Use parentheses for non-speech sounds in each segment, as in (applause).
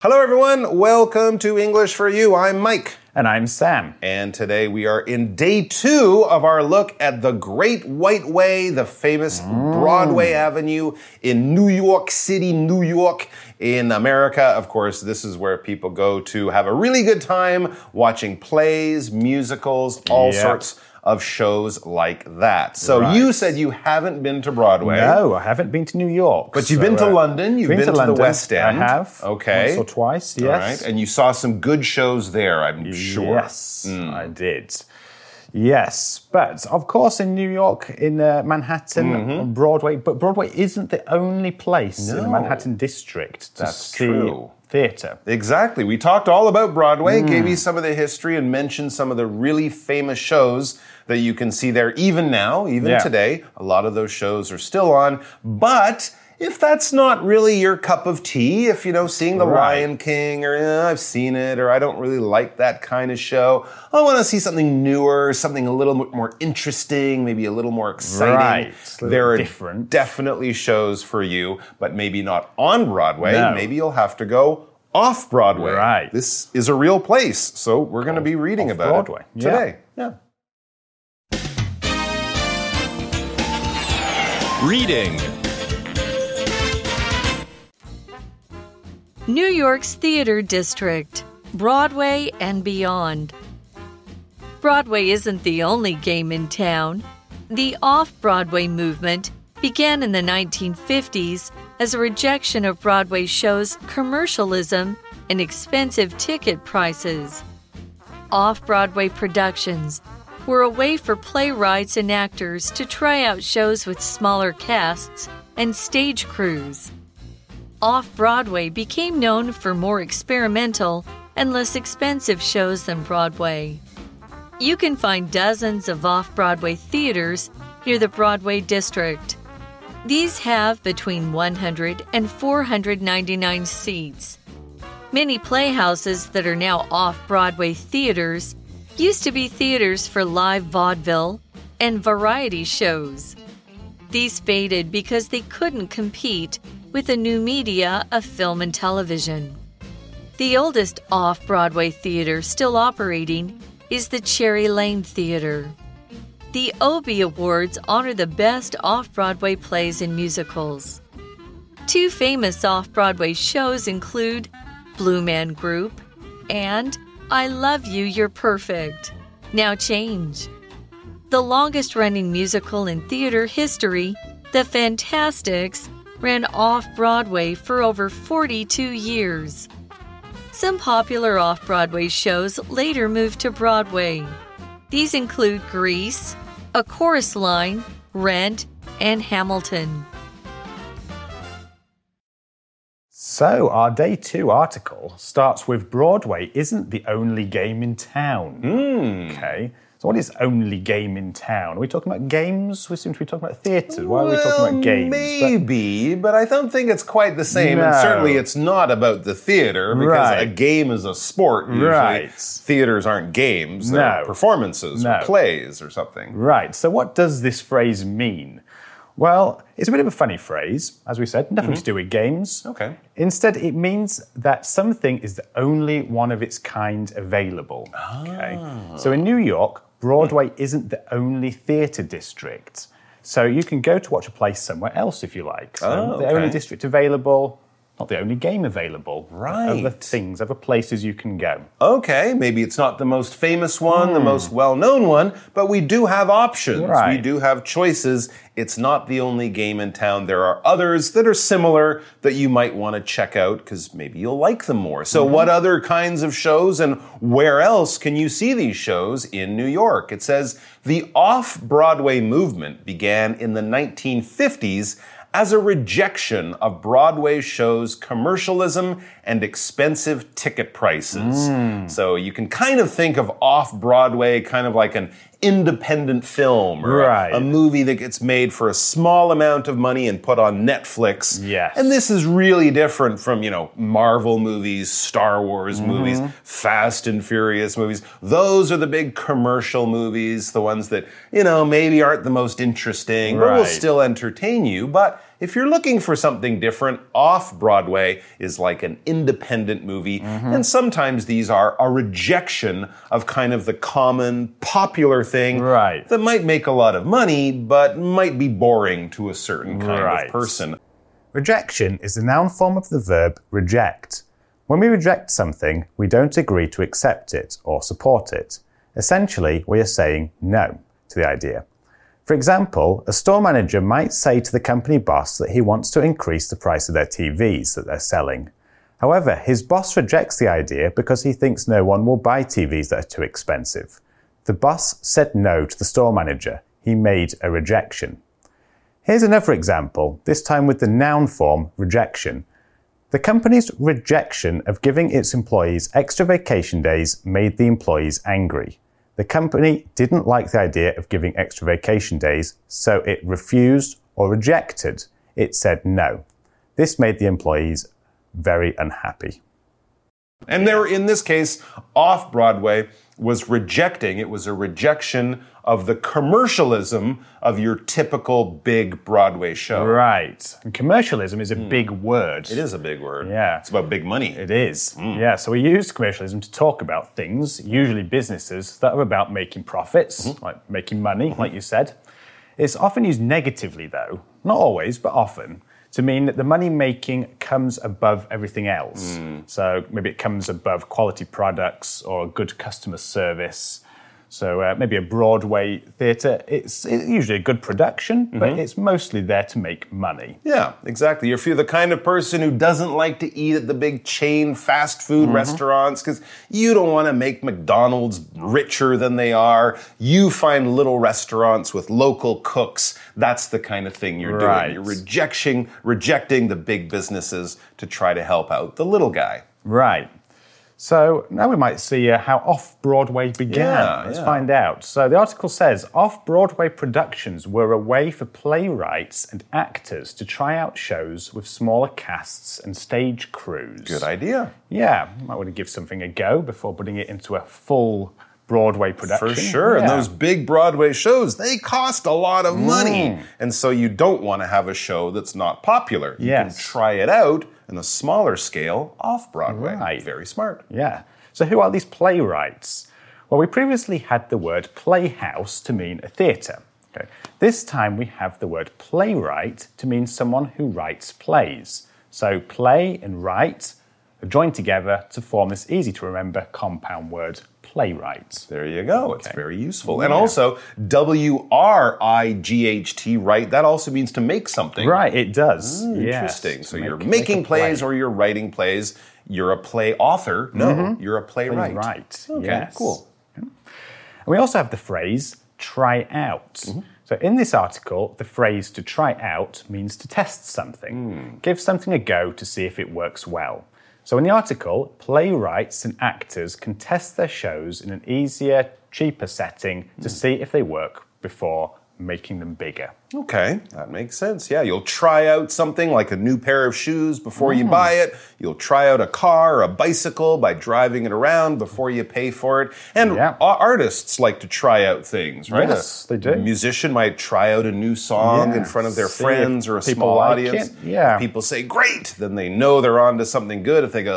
Hello, everyone. Welcome to English for You. I'm Mike. And I'm Sam. And today we are in day two of our look at the Great White Way, the famous Broadway mm. Avenue in New York City, New York. In America, of course, this is where people go to have a really good time watching plays, musicals, all Yep. sorts of shows like that. So Right. you said you haven't been to Broadway. No, I haven't been to New York. But you've so, been to uh, London, you've been, to, London. the West End. I have. Okay. Once or twice, All yes. right. And you saw some good shows there, I'm sure. Yes, Hmm. I did. Yes, but of course in New York, in uh, Manhattan, Mm-hmm. on Broadway. But Broadway isn't the only place in the Manhattan district to That's see true. Theatre. Exactly. We talked all about Broadway, gave Hmm. you some of the history, and mentioned some of the really famous shows that you can see there even now, even Yeah. today. A lot of those shows are still on. But if that's not really your cup of tea, if you know, seeing The Right. Lion King, or eh, I've seen it, or I don't really like that kind of show, I want to see something newer, something a little bit more interesting, maybe a little more exciting. Right. There are different. definitely shows for you, but maybe not on Broadway. No. Maybe you'll have to go off Broadway. Right. This is a real place, so we're going to be reading about Off-Broadway. it Yeah. today. Yeah. Reading. New York's Theater District, Broadway and beyond. Broadway isn't the only game in town. The off Broadway movement began in the 1950s as a rejection of Broadway shows' commercialism and expensive ticket prices. Off Broadway productions were a way for playwrights and actors to try out shows with smaller casts and stage crews. Off Broadway became known for more experimental and less expensive shows than Broadway. You can find dozens of off Broadway theaters near the Broadway district. These have between 100 and 499 seats. Many playhouses that are now off Broadway theaters used to be theaters for live vaudeville and variety shows. These faded because they couldn't compete with the new media of film and television. The oldest off Broadway theater still operating is the Cherry Lane Theater. The Obie Awards honor the best off Broadway plays and musicals. Two famous off Broadway shows include Blue Man Group and I Love You, You're Perfect. Now change. The longest running musical in theater history, The Fantasticks, ran off Broadway for over 42 years. Some popular off Broadway shows later moved to Broadway. These include Grease, A Chorus Line, Rent, and Hamilton. So, our day two article starts with Broadway isn't the only game in town. Hmm. Okay. So, what is only game in town? Are we talking about games? We seem to be talking about theatres. Why are we talking Well, about games? Maybe, but, I don't think it's quite the same. And certainly it's not about the theater because Right. a game is a sport. Usually. Right. Theaters aren't games, they're No. performances or plays or something. Right. So, what does this phrase mean? Well, it's a bit of a funny phrase, as we said, nothing to do with games. Mm-hmm. Okay. Instead, it means that something is the only one of its kind available. Okay. Ah. So, in New York, Broadway isn't the only theatre district. So, you can go to watch a play somewhere else if you like. So, Oh, the only district available, not the only game available. Right. Other things, other places you can go. Okay, maybe it's not the most famous one, the most well known one, but we do have options. We Hmm. Do have choices. It's not the only game in town. There are others that are similar that you might want to check out because maybe you'll like them more. So, Mm-hmm. what other kinds of shows and where else can you see these shows in New York? It says the off Broadway movement began in the 1950s as a rejection of Broadway shows' commercialism and expensive ticket prices. Mm. So you can kind of think of off Broadway kind of like an independent film or Right. a, movie that gets made for a small amount of money and put on Netflix. Yes. And this is really different from, you know, Marvel movies, Star Wars Mm-hmm. movies, Fast and Furious movies. Those are the big commercial movies, the ones that, you know, maybe aren't the most interesting, but will still entertain you. But If you're looking for something different, off Broadway is like an independent movie. Mm-hmm. And sometimes these are a rejection of kind of the common, popular thing Right. that might make a lot of money, but might be boring to a certain kind Right. of person. Rejection is the noun form of the verb reject. When we reject something, we don't agree to accept it or support it. Essentially, we are saying no to the idea. For example, a store manager might say to the company boss that he wants to increase the price of their TVs that they're selling. However, his boss rejects the idea because he thinks no one will buy TVs that are too expensive. The boss said no to the store manager. He made a rejection. Here's another example, this time with the noun form rejection. The company's rejection of giving its employees extra vacation days made the employees angry. The company didn't like the idea of giving extra vacation days, so it refused or rejected. It said no. This made the employees very unhappy. And there, in this case, off Broadway was rejecting, it was a rejection of the commercialism of your typical big Broadway show. Right. And commercialism is a hmm. big word. It is a big word. Yeah. It's about big money. It is. Hmm. Yeah, so we use commercialism to talk about things, usually businesses, that are about making profits, hmm. like making money, like you said. It's often used negatively, though, not always, but often, to mean that the money making comes above everything else. Mm. So maybe it comes above quality products or good customer service. So uh, maybe a Broadway theatre, it's, it's usually a good production, but it's mostly there to make money. Yeah, exactly. If you're the kind of person who doesn't like to eat at the big chain fast food restaurants because you don't want to make McDonald's richer than they are, you find little restaurants with local cooks. That's the kind of thing you're Right. doing. You're rejecting, rejecting the big businesses to try to help out the little guy. Right. So now we might see uh, how off Broadway began. Yeah, Let's yeah. find out. So the article says off Broadway productions were a way for playwrights and actors to try out shows with smaller casts and stage crews. Good idea. Yeah, you might want to give something a go before putting it into a full Broadway production. For sure. And those big Broadway shows, they cost a lot of money. And so you don't want to have a show that's not popular. You Yes. can try it out on a smaller scale off Broadway. Right. Very smart. Yeah. So who are these playwrights? Well, we previously had the word playhouse to mean a theatre. Okay. This time we have the word playwright to mean someone who writes plays. So play and write are joined together to form this easy to remember compound word playwright. There you go. It's very useful. And also, W R I G H T, right? That also means to make something. Right, it does. Yes. Interesting. So you're make- make making a play. plays or you're writing plays. You're a play author. No, you're a playwright. Right. Okay, yes. cool. And we also have the phrase try out. Mm-hmm. So in this article, the phrase to try out means to test something, Hmm. give something a go to see if it works well. So in the article, playwrights and actors can test their shows in an easier, cheaper setting Hmm. to see if they work before making them bigger. Okay, that makes sense. Yeah, you'll try out something like a new pair of shoes before Mm. you buy it. You'll try out a car or a bicycle by driving it around before you pay for it. And Yeah. artists like to try out things, right? Yes, A they do. A musician might try out a new song in front of their see friends or a small like audience. it. Yeah. People say, great, then they know they're on to something good. If they go,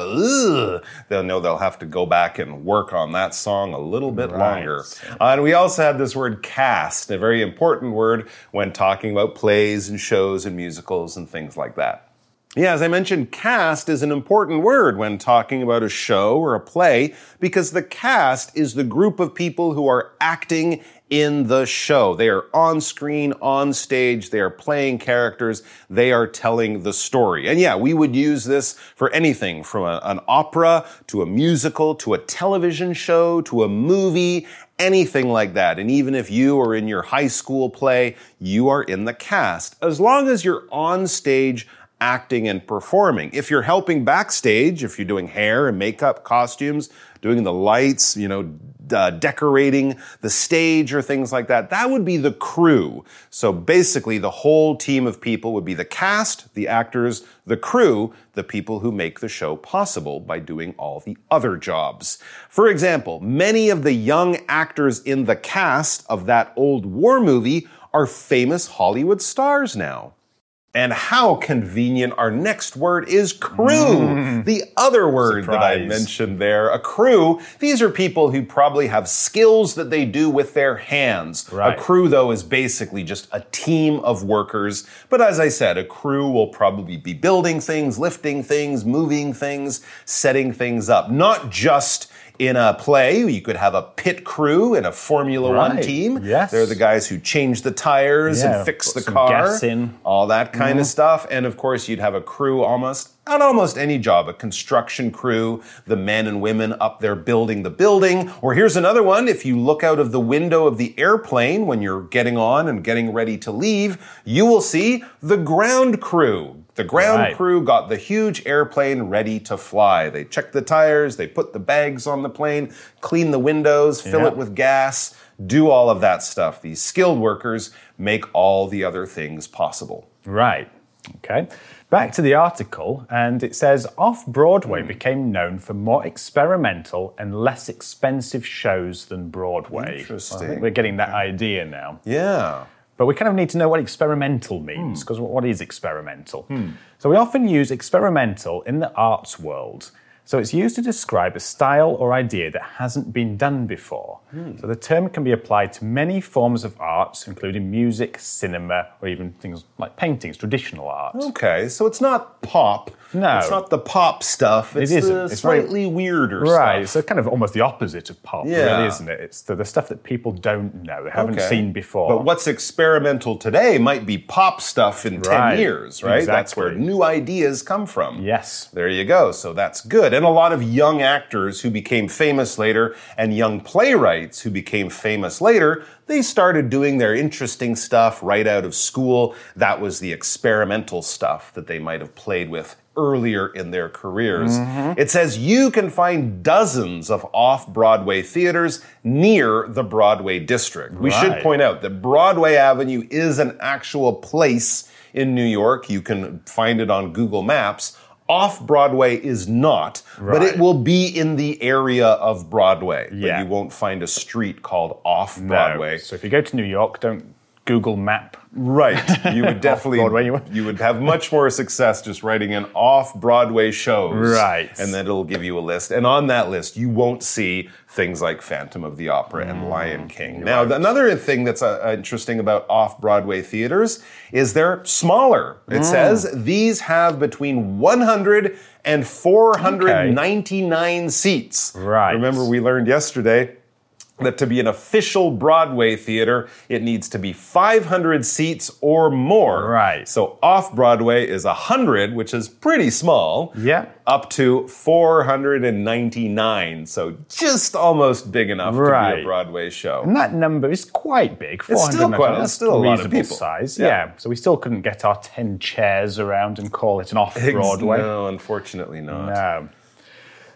ugh, they'll know they'll have to go back and work on that song a little bit Right. longer. Uh, and we also had this word cast, a very important word when talking about plays and shows and musicals and things like that. Yeah, as I mentioned, cast is an important word when talking about a show or a play because the cast is the group of people who are acting in the show. They are on screen, on stage, they are playing characters, they are telling the story. And yeah, we would use this for anything from a- an opera to a musical to a television show to a movie, anything like that. And even if you are in your high school play, you are in the cast. As long as you're on stage acting and performing. If you're helping backstage, if you're doing hair and makeup, costumes, doing the lights, you know, uh, decorating the stage or things like that, that would be the crew. So basically, the whole team of people would be the cast, the actors, the crew, the people who make the show possible by doing all the other jobs. For example, many of the young actors in the cast of that old war movie are famous Hollywood stars now. And how convenient our next word is crew. Mm. The other word that I mentioned there, a crew. These are people who probably have skills that they do with their hands. Right. A crew, though, is basically just a team of workers. But as I said, a crew will probably be building things, lifting things, moving things, setting things up. Not just in a play, you could have a pit crew in a Formula One team. Yes. They're the guys who change the tires Yeah, and fix the car all that kind of stuff. And of course, you'd have a crew almost on almost any job, a construction crew, the men and women up there building the building. Or here's another one. If you look out of the window of the airplane when you're getting on and getting ready to leave, you will see the ground crew. The ground Right. crew got the huge airplane ready to fly. They check the tires, they put the bags on the plane, clean the windows, fill Yeah. it with gas, do all of that stuff. These skilled workers make all the other things possible. Right. Okay. Back to the article, and it says Off Broadway hmm. became known for more experimental and less expensive shows than Broadway. I Interesting. think we're getting that idea now. Yeah. But we kind of need to know what experimental means, hmm. because what is experimental? Hmm. So we often use experimental in the arts world. So it's used to describe a style or idea that hasn't been done before. Hmm. So the term can be applied to many forms of arts, including music, cinema, or even things like paintings, traditional art. Okay, so it's not pop. No. It's not the pop stuff. It's isn't. the It's very- slightly weirder Right, stuff. so kind of almost the opposite of pop, Yeah. really, isn't it? It's the, the stuff that people don't know, haven't Okay. seen before. But what's experimental today might be pop stuff in 10 years, right? That's where new ideas come from. Yes. There you go. So that's good. And a lot of young actors who became famous later and young playwrights who became famous later, they started doing their interesting stuff right out of school. That was the experimental stuff that they might have played with earlier in their careers. Mm-hmm. It says you can find dozens of off Broadway theaters near the Broadway district. We should point out that Broadway Avenue is an actual place in New York. You can find it on Google Maps. Off Broadway is not, but it will be in the area of Broadway. Yeah. But you won't find a street called Off No. Broadway. So if you go to New York, don't Google Map. Right. You would (laughs) definitely you you, would- have much more success just writing in off Broadway shows. Right. And then it'll give you a list. And on that list, you won't see things like Phantom of the Opera and Lion King. Now, the- another thing that's uh, interesting about off Broadway theaters is they're smaller. It says these have between 100 and 499 seats. Right. Remember, we learned yesterday that to be an official Broadway theater, it needs to be 500 seats or more. Right. So off Broadway is 100, which is pretty small. Yeah. Up to 499. So just almost big enough to be a Broadway show. And that number is quite big. It's still quite- that's still a lot of reasonable people. size. Yeah. Yeah. So we still couldn't get our 10 chairs around and call it an off Broadway. (laughs) No, unfortunately not. No.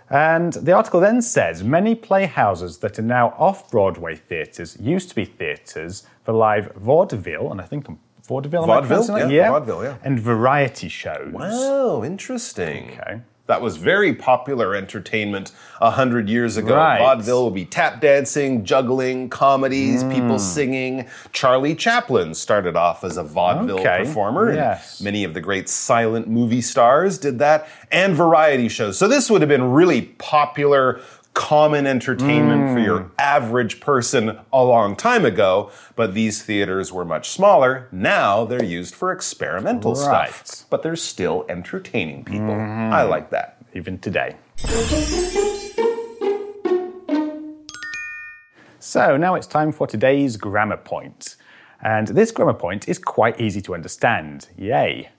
And the article then says many playhouses that are now off Broadway theatres used to be theatres for live vaudeville, and I think vaudeville, am I Vaudeville? pronouncing that? Yeah, vaudeville, yeah. and variety shows. Wow, interesting. Okay. That was very popular entertainment a hundred years ago. Right. Vaudeville would be tap dancing, juggling, comedies, Hmm. people singing. Charlie Chaplin started off as a vaudeville Okay. performer. and Yes. Many of the great silent movie stars did that, and variety shows. So this would have been really popular, common entertainment for Hmm. your average person a long time ago. But these theaters were much smaller. Now they're used for experimental Right. stuff but they're still entertaining people. I like that. even today. So now it's time for today's grammar point. And this grammar point is quite easy to understand. Yay!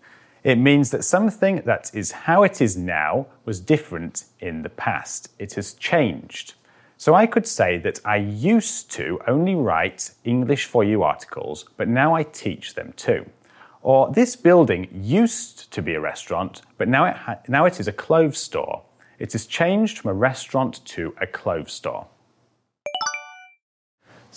It means that something that is how it is now was different in the past. It has changed. So I could say that I used to only write English for You articles, but now I teach them too. Or this building used to be a restaurant, but now it, now it is a clothes store. It has changed from a restaurant to a clothes store.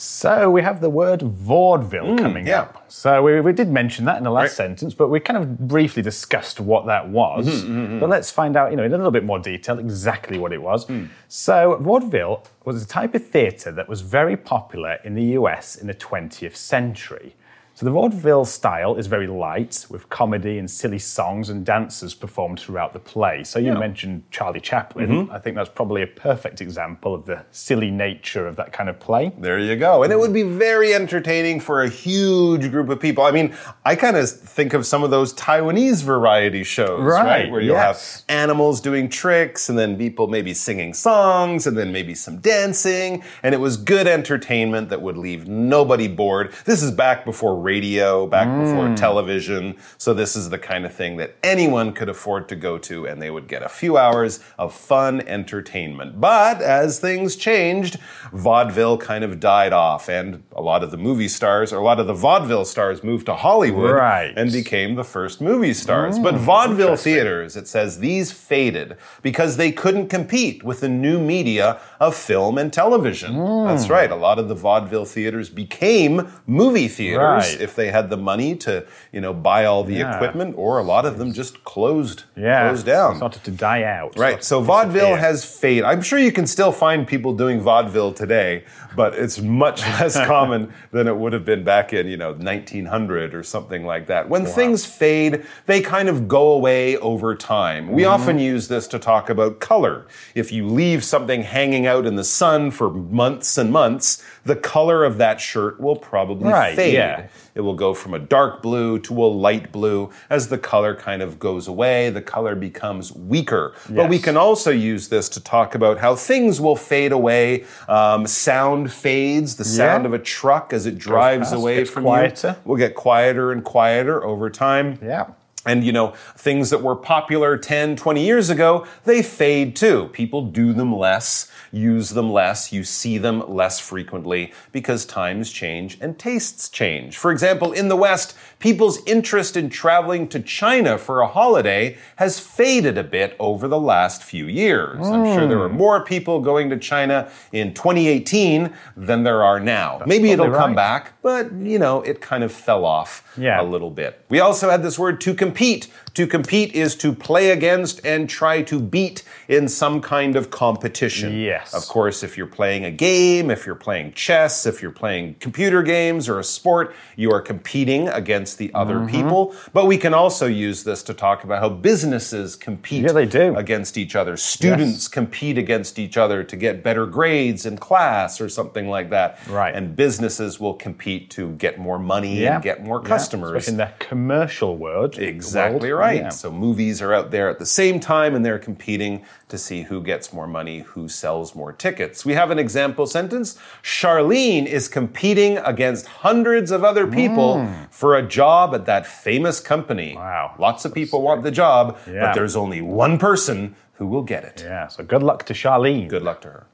So we have the word vaudeville mm, coming yeah. up. So we, we did mention that in the last Right. sentence, but we kind of briefly discussed what that was. Mm-hmm, mm-hmm, mm-hmm. But let's find out, you know, in a little bit more detail exactly what it was. Mm. So vaudeville was a type of theatre that was very popular in the US in the 20th century. So the vaudeville style is very light, with comedy and silly songs and dances performed throughout the play. So you mentioned Charlie Chaplin. Mm-hmm. I think that's probably a perfect example of the silly nature of that kind of play. There you go. And it would be very entertaining for a huge group of people. I mean, I kind of think of some of those Taiwanese variety shows, right? Right, Where you'll yes. have animals doing tricks and then people maybe singing songs and then maybe some dancing. And it was good entertainment that would leave nobody bored. This is back before radio, back before mm. television. So this is the kind of thing that anyone could afford to go to and they would get a few hours of fun entertainment. But as things changed, vaudeville kind of died off and a lot of the movie stars or a lot of the vaudeville stars moved to Hollywood Right. and became the first movie stars. but mm, vaudeville theaters, it says these faded because they couldn't compete with the new media of film and television. Mm. That's right. A lot of the vaudeville theaters became movie theaters Right. If they had the money to, you know, buy all the Yeah. equipment, or a lot of them just closed, Yeah, closed down. started to die out. Right. So vaudeville disappear. has faded. I'm sure you can still find people doing vaudeville today, but it's much (laughs) less common than it would have been back in, you know, 1900 or something like that. When things fade, they kind of go away over time. We Mm-hmm. often use this to talk about color. If you leave something hanging out in the sun for months and months, the color of that shirt will probably Right, fade. yeah. It will go from a dark blue to a light blue. As the color kind of goes away, the color becomes weaker. But we can also use this to talk about how things will fade away. Um, sound fades, the sound Yeah. of a truck as it drives past, away from quieter. you will get quieter and quieter over time. Yeah. And you know, things that were popular 10, 20 years ago, they fade too. People do them less, use them less, you see them less frequently because times change and tastes change. For example, in the West, people's interest in traveling to China for a holiday has faded a bit over the last few years. I'm sure there were hmm. more people going to China in 2018 than there are now. Maybe it'll probably come back, but you know, it kind of fell off Yeah. a little bit. We also had this word to compete compete to compete is to play against and try to beat in some kind of competition. Yes. Of course, if you're playing a game, if you're playing chess, if you're playing computer games or a sport, you are competing against the other Mm-hmm. people. But we can also use this to talk about how businesses compete Yeah, they do. against each other. Students compete against each other to get better grades in class or something like that. Right. And businesses will compete to get more money Yeah. and get more customers. especially in the commercial world. Exactly world. right. Yeah. So movies are out there at the same time and they're competing to see who gets more money, who sells more tickets. We have an example sentence. Charlene is competing against hundreds of other people hmm. for a job at that famous company. Wow. Lots of people want the job, but there's only one person who will get it. Yeah, so good luck to Charlene. Good luck to her.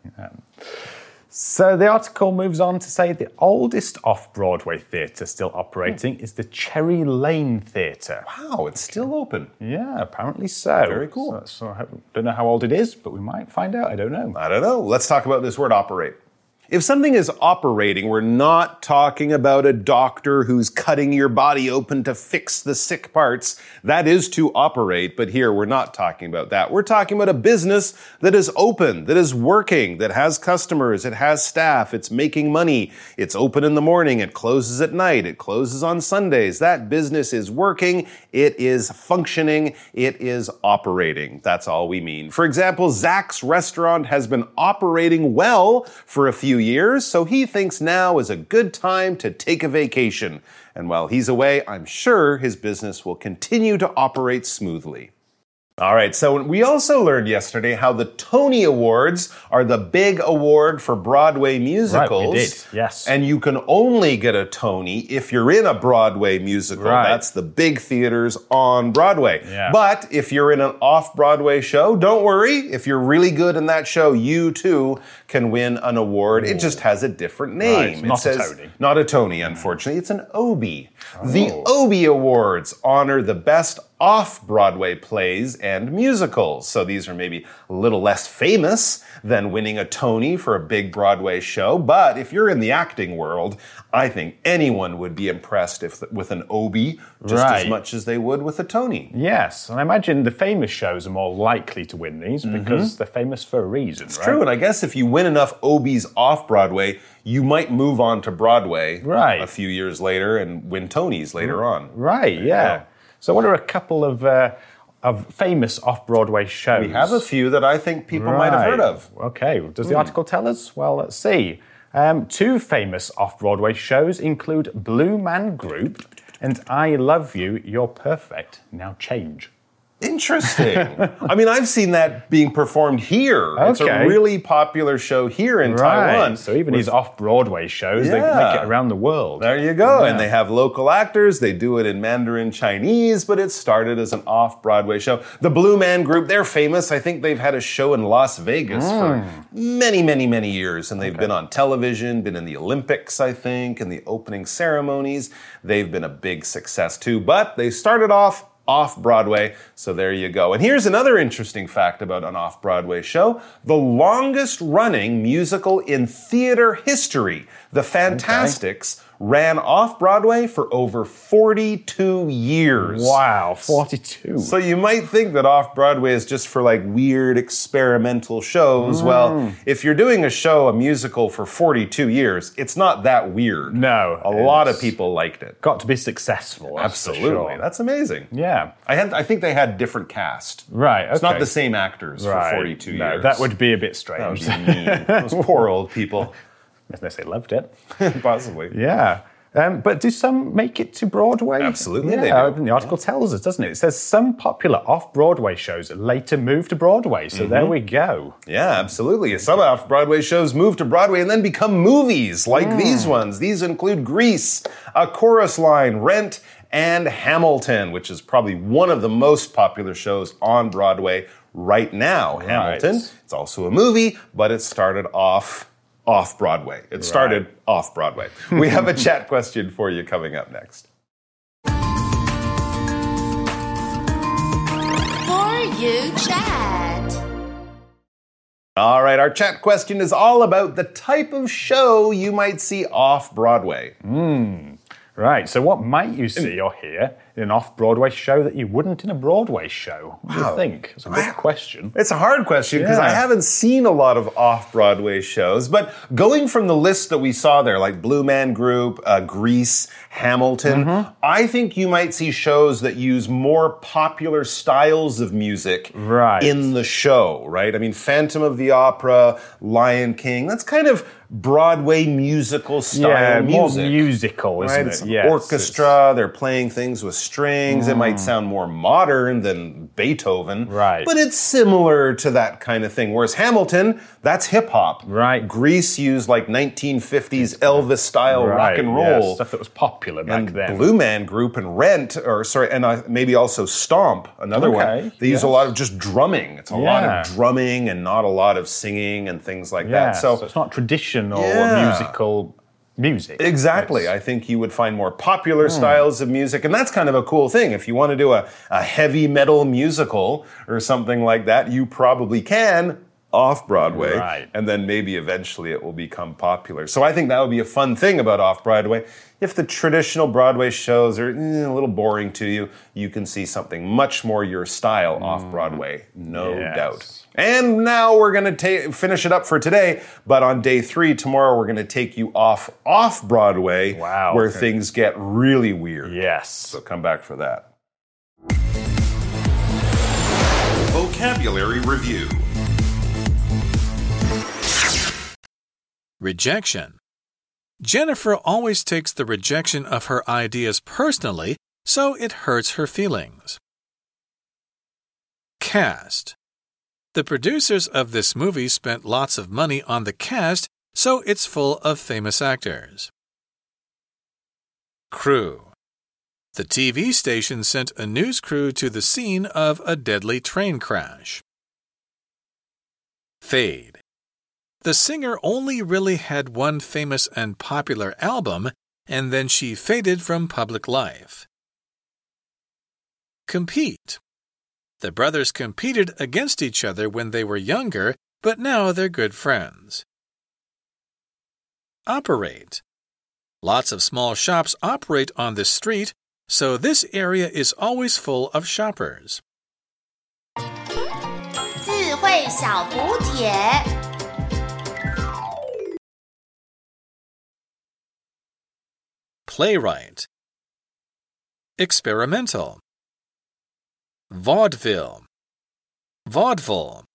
So the article moves on to say the oldest off Broadway theatre still operating is the Cherry Lane Theatre. Wow, it's still open. Yeah, apparently so. Very cool. So, so I don't know how old it is, but we might find out. I don't know. I don't know. Let's talk about this word operate. If something is operating, we're not talking about a doctor who's cutting your body open to fix the sick parts. That is to operate, but here we're not talking about that. We're talking about a business that is open, that is working, that has customers, it has staff, it's making money, it's open in the morning, it closes at night, it closes on Sundays. That business is working, it is functioning, it is operating. That's all we mean. For example, Zach's restaurant has been operating well for a few years, so he thinks now is a good time to take a vacation. And while he's away, I'm sure his business will continue to operate smoothly. All right, so we also learned yesterday how the Tony Awards are the big award for Broadway musicals. did, yes. And you can only get a Tony if you're in a Broadway musical. Right. That's the big theaters on Broadway. Yeah. But if you're in an off Broadway show, don't worry. If you're really good in that show, you too can win an award. It just has a different name. Right, it not a says, Tony. Not a Tony, unfortunately. It's an Obie. The oh. Obie Awards honor the best off Broadway plays and musicals. So these are maybe a little less famous than winning a Tony for a big Broadway show. But if you're in the acting world, I think anyone would be impressed if with an Obie just as much as they would with a Tony. Yes, and I imagine the famous shows are more likely to win these mm-hmm. because they're famous for a reason, right? True, and I guess if you win enough Obies off Broadway, you might move on to Broadway Right. a few years later and win Tonys later on. Right, yeah. So, what are a couple of uh, of famous off Broadway shows? We have a few that I think people might have heard of. Okay, does the article tell us? Well, let's see. Um, two famous off Broadway shows include Blue Man Group and I Love You, You're Perfect, Now Change. Interesting. (laughs) I mean, I've seen that being performed here. It's a really popular show here in Taiwan. So, even these off Broadway shows, they Yeah. make it around the world. There you go. And they have local actors. They do it in Mandarin Chinese, but it started as an off Broadway show. The Blue Man Group, they're famous. I think they've had a show in Las Vegas for hmm. many, many, many years. And they've been on television, been in the Olympics, I think, in the opening ceremonies. They've been a big success too. But they started off off Broadway. So there you go. And here's another interesting fact about an off Broadway show the longest running musical in theater history, The Fantasticks. Ran off Broadway for over 42 years. Wow, 42. So you might think that off Broadway is just for like weird experimental shows. Mm. Well, if you're doing a show, a musical for 42 years, it's not that weird. No, A lot of people liked it. Got to be successful. that's Absolutely. sure. That's amazing. yeah. I had I think they had different cast. Right. It's not the same actors Right. for 42 no, years. That would be a bit That would strange. be mean. Those (laughs) poor old people. Unless they say loved it. (laughs) Possibly. Yeah. Um, but do some make it to Broadway? Absolutely Yeah, the article tells us, doesn't it? It says some popular off Broadway shows later moved to Broadway. So Mm-hmm. there we go. Yeah, absolutely. Some off Broadway shows move to Broadway and then become movies like these ones. These include Grease, A Chorus Line, Rent, and Hamilton, which is probably one of the most popular shows on Broadway right now. Hamilton. It's also a movie, but it started off off Broadway. It started off Broadway. We have a (laughs) chat question for you coming up next. For you chat. All right, our chat question is all about the type of show you might see off Broadway. Hmm. Right. So what might you see or hear in an off Broadway show that you wouldn't in a Broadway show? What do you think? It's a big question. It's a hard question because I haven't seen a lot of off Broadway shows, but going from the list that we saw there, like Blue Man Group, uh, Grease, Hamilton, Mm-hmm. I think you might see shows that use more popular styles of music Right. in the show, right? I mean, Phantom of the Opera, Lion King, that's kind of Broadway musical style yeah, more music. musical, isn't Right, it? it's Yes, orchestra. They're playing things with strings. It might mm. sound more modern than Beethoven, Right. But it's similar to that kind of thing. Whereas Hamilton, that's hip hop, Right. Grease used like 1950s Elvis style rock Right, and yeah, roll. stuff that was popular back and then. Blue Man Group and Rent, or sorry, and uh, maybe also Stomp, another Okay, one. They use a lot of just drumming. It's a lot of drumming and not a lot of singing and things like yeah, that. So, so, it's not traditional Yeah. musical music. Exactly. It's- I think you would find more popular Hmm. styles of music, and that's kind of a cool thing. If you want to do a, a heavy metal musical or something like that, you probably can off Broadway. Right. And then maybe eventually it will become popular. So I think that would be a fun thing about off Broadway. If the traditional Broadway shows are eh, a little boring to you, you can see something much more your style off Broadway, no. Yes. doubt. And now we're going to finish it up for today. But on day three, tomorrow, we're going to take you off off Broadway, Wow, where okay. things get really weird. yes. So come back for that. Vocabulary Review Rejection. Jennifer always takes the rejection of her ideas personally, so it hurts her feelings. Cast. The producers of this movie spent lots of money on the cast, so it's full of famous actors. Crew. The TV station sent a news crew to the scene of a deadly train crash. Fade. The singer only really had one famous and popular album, and then she faded from public life. Compete. The brothers competed against each other when they were younger, but now they're good friends. Operate. Lots of small shops operate on this street, so this area is always full of shoppers. 智慧小补帖。 Playwright. Experimental. Vaudeville. Vaudeville.